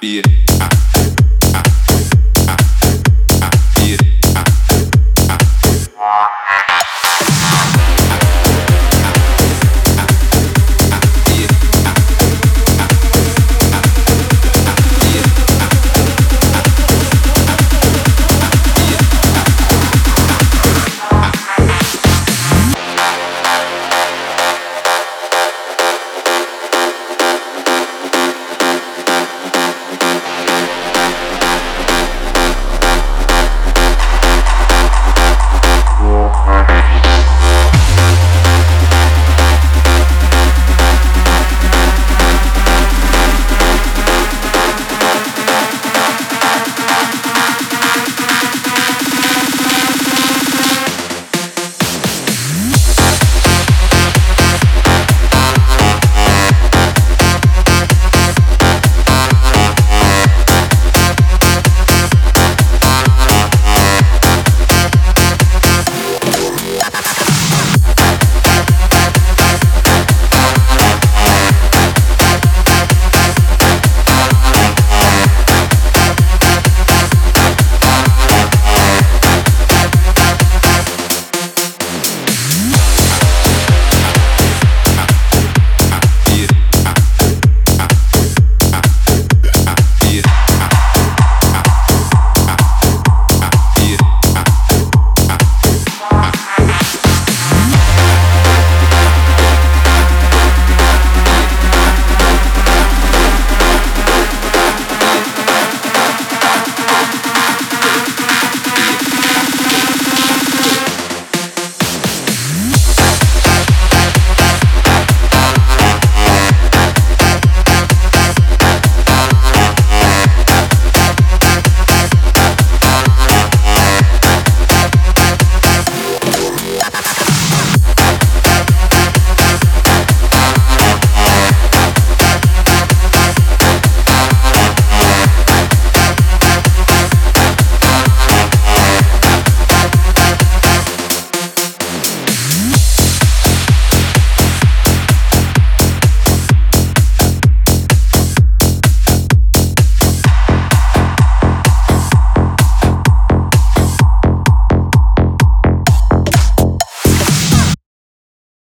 be it.